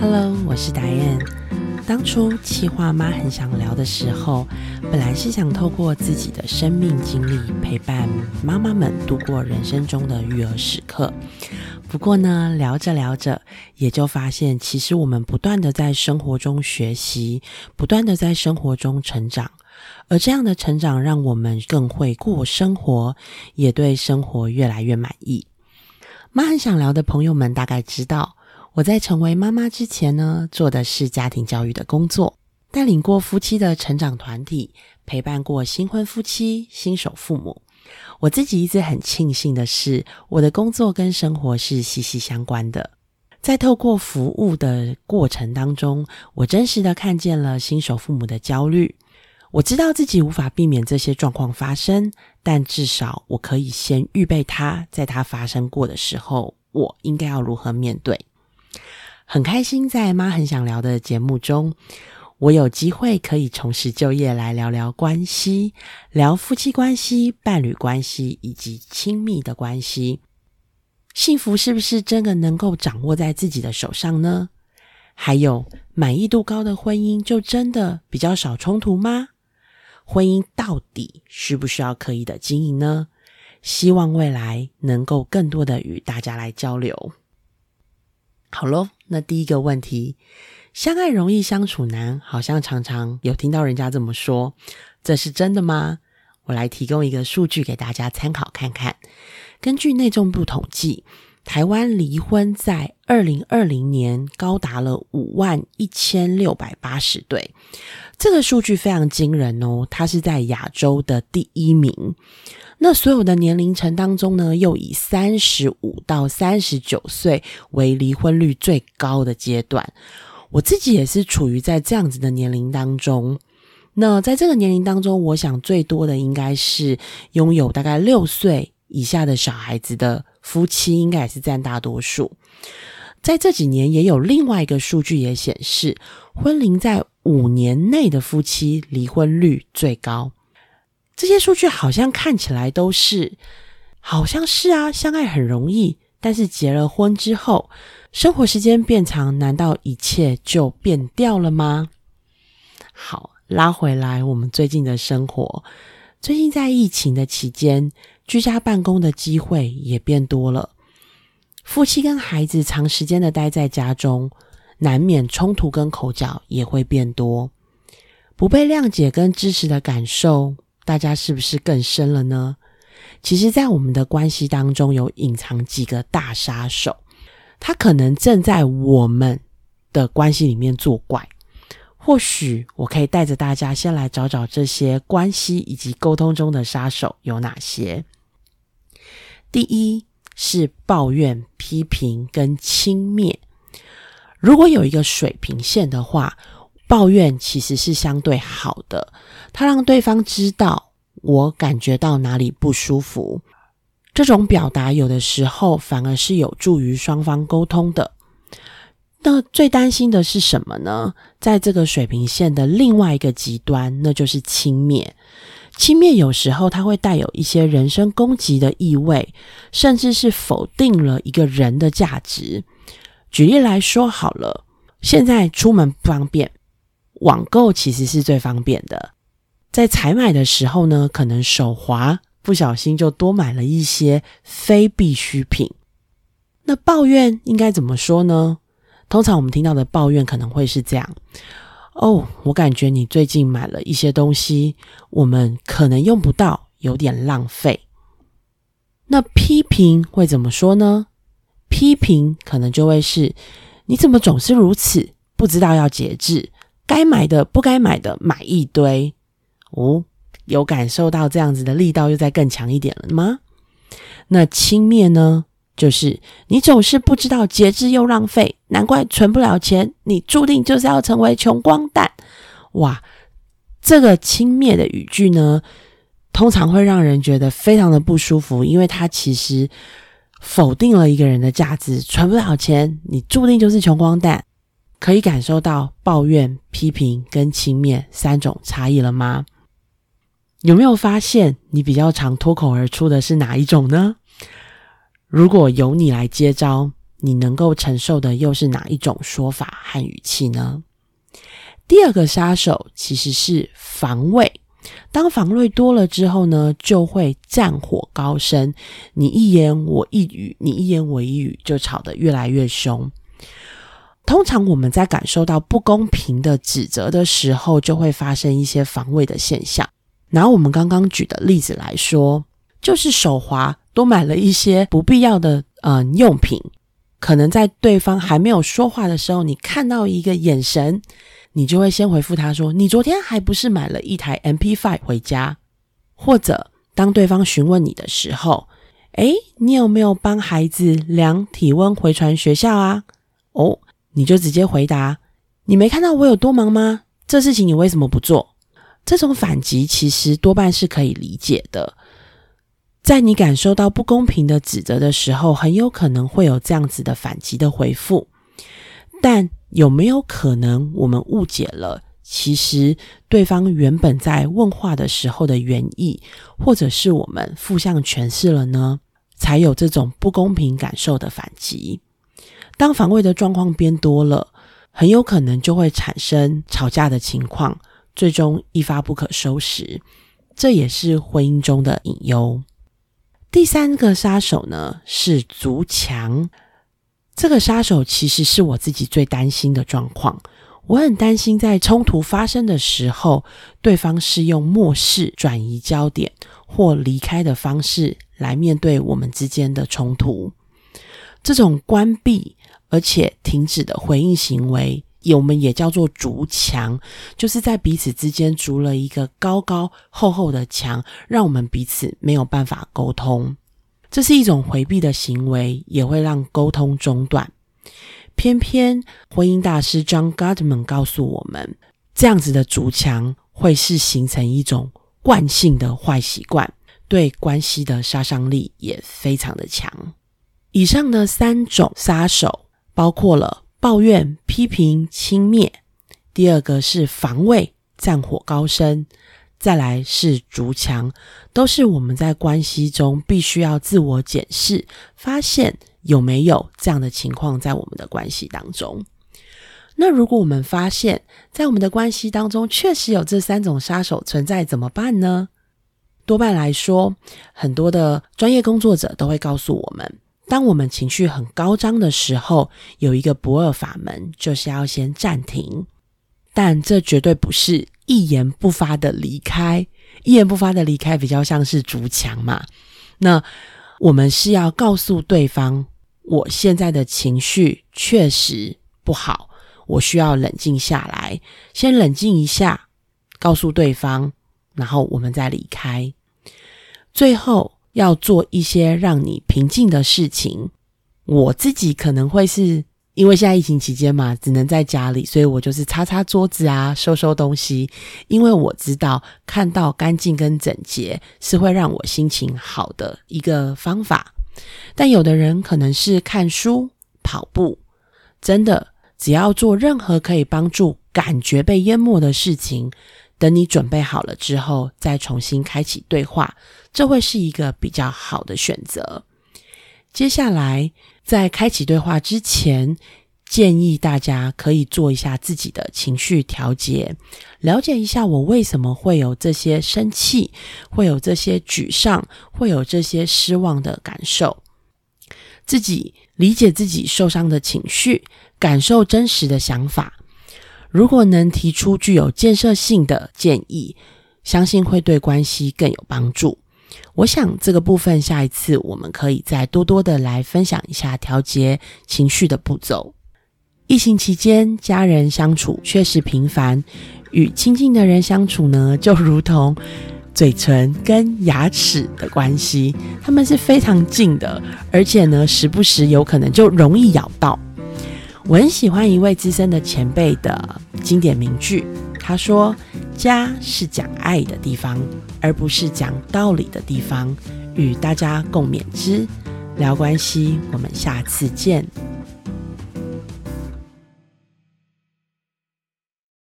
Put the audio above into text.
Hello，我是达燕。当初企划妈很想聊的时候，本来是想透过自己的生命经历，陪伴妈妈们度过人生中的育儿时刻。不过呢，聊着聊着，也就发现，其实我们不断的在生活中学习，不断的在生活中成长，而这样的成长，让我们更会过生活，也对生活越来越满意。妈很想聊的朋友们，大概知道。我在成为妈妈之前呢，做的是家庭教育的工作，带领过夫妻的成长团体，陪伴过新婚夫妻、新手父母。我自己一直很庆幸的是，我的工作跟生活是息息相关的。在透过服务的过程当中，我真实的看见了新手父母的焦虑。我知道自己无法避免这些状况发生，但至少我可以先预备它，在它发生过的时候，我应该要如何面对。很开心，在妈很想聊的节目中，我有机会可以重拾就业，来聊聊关系，聊夫妻关系、伴侣关系以及亲密的关系。幸福是不是真的能够掌握在自己的手上呢？还有，满意度高的婚姻就真的比较少冲突吗？婚姻到底需不需要刻意的经营呢？希望未来能够更多的与大家来交流。好喽，那第一个问题，相爱容易相处难，好像常常有听到人家这么说，这是真的吗？我来提供一个数据给大家参考看看。根据内政部统计，台湾离婚在二零二零年高达了五万一千六百八十对，这个数据非常惊人哦，它是在亚洲的第一名。那所有的年龄层当中呢，又以三十五到三十九岁为离婚率最高的阶段。我自己也是处于在这样子的年龄当中。那在这个年龄当中，我想最多的应该是拥有大概六岁以下的小孩子的夫妻，应该也是占大多数。在这几年，也有另外一个数据也显示，婚龄在五年内的夫妻离婚率最高。这些数据好像看起来都是，好像是啊，相爱很容易，但是结了婚之后，生活时间变长，难道一切就变掉了吗？好，拉回来，我们最近的生活，最近在疫情的期间，居家办公的机会也变多了，夫妻跟孩子长时间的待在家中，难免冲突跟口角也会变多，不被谅解跟支持的感受。大家是不是更深了呢？其实，在我们的关系当中，有隐藏几个大杀手，他可能正在我们的关系里面作怪。或许我可以带着大家先来找找这些关系以及沟通中的杀手有哪些。第一是抱怨、批评跟轻蔑。如果有一个水平线的话。抱怨其实是相对好的，它让对方知道我感觉到哪里不舒服。这种表达有的时候反而是有助于双方沟通的。那最担心的是什么呢？在这个水平线的另外一个极端，那就是轻蔑。轻蔑有时候它会带有一些人身攻击的意味，甚至是否定了一个人的价值。举例来说，好了，现在出门不方便。网购其实是最方便的，在采买的时候呢，可能手滑，不小心就多买了一些非必需品。那抱怨应该怎么说呢？通常我们听到的抱怨可能会是这样：哦，我感觉你最近买了一些东西，我们可能用不到，有点浪费。那批评会怎么说呢？批评可能就会是：你怎么总是如此，不知道要节制。该买的不该买的买一堆，哦，有感受到这样子的力道又再更强一点了吗？那轻蔑呢？就是你总是不知道节制又浪费，难怪存不了钱，你注定就是要成为穷光蛋。哇，这个轻蔑的语句呢，通常会让人觉得非常的不舒服，因为它其实否定了一个人的价值。存不了钱，你注定就是穷光蛋。可以感受到抱怨、批评跟轻蔑三种差异了吗？有没有发现你比较常脱口而出的是哪一种呢？如果由你来接招，你能够承受的又是哪一种说法和语气呢？第二个杀手其实是防卫。当防卫多了之后呢，就会战火高升，你一言我一语，你一言我一语，就吵得越来越凶。通常我们在感受到不公平的指责的时候，就会发生一些防卫的现象。拿我们刚刚举的例子来说，就是手滑多买了一些不必要的嗯用品，可能在对方还没有说话的时候，你看到一个眼神。你就会先回复他说：“你昨天还不是买了一台 MP5 回家？”或者当对方询问你的时候，“诶，你有没有帮孩子量体温回传学校啊？”哦，你就直接回答：“你没看到我有多忙吗？这事情你为什么不做？”这种反击其实多半是可以理解的。在你感受到不公平的指责的时候，很有可能会有这样子的反击的回复，但。有没有可能我们误解了？其实对方原本在问话的时候的原意，或者是我们负向诠释了呢？才有这种不公平感受的反击。当防卫的状况变多了，很有可能就会产生吵架的情况，最终一发不可收拾。这也是婚姻中的隐忧。第三个杀手呢，是足墙。这个杀手其实是我自己最担心的状况。我很担心在冲突发生的时候，对方是用漠视、转移焦点或离开的方式来面对我们之间的冲突。这种关闭而且停止的回应行为，我们也叫做筑墙，就是在彼此之间筑了一个高高厚厚的墙，让我们彼此没有办法沟通。这是一种回避的行为，也会让沟通中断。偏偏婚姻大师 John Gottman 告诉我们，这样子的筑墙会是形成一种惯性的坏习惯，对关系的杀伤力也非常的强。以上的三种杀手包括了抱怨、批评、轻蔑；第二个是防卫，战火高升。再来是筑墙，都是我们在关系中必须要自我检视，发现有没有这样的情况在我们的关系当中。那如果我们发现，在我们的关系当中确实有这三种杀手存在，怎么办呢？多半来说，很多的专业工作者都会告诉我们，当我们情绪很高涨的时候，有一个不二法门，就是要先暂停。但这绝对不是。一言不发的离开，一言不发的离开比较像是竹墙嘛。那我们是要告诉对方，我现在的情绪确实不好，我需要冷静下来，先冷静一下，告诉对方，然后我们再离开。最后要做一些让你平静的事情，我自己可能会是。因为现在疫情期间嘛，只能在家里，所以我就是擦擦桌子啊，收收东西。因为我知道看到干净跟整洁是会让我心情好的一个方法。但有的人可能是看书、跑步，真的只要做任何可以帮助感觉被淹没的事情，等你准备好了之后，再重新开启对话，这会是一个比较好的选择。接下来，在开启对话之前，建议大家可以做一下自己的情绪调节，了解一下我为什么会有这些生气，会有这些沮丧，会有这些失望的感受，自己理解自己受伤的情绪，感受真实的想法。如果能提出具有建设性的建议，相信会对关系更有帮助。我想这个部分下一次我们可以再多多的来分享一下调节情绪的步骤。疫情期间，家人相处确实频繁，与亲近的人相处呢，就如同嘴唇跟牙齿的关系，他们是非常近的，而且呢，时不时有可能就容易咬到。我很喜欢一位资深的前辈的经典名句，他说：“家是讲爱的地方，而不是讲道理的地方。”与大家共勉之，聊关系，我们下次见。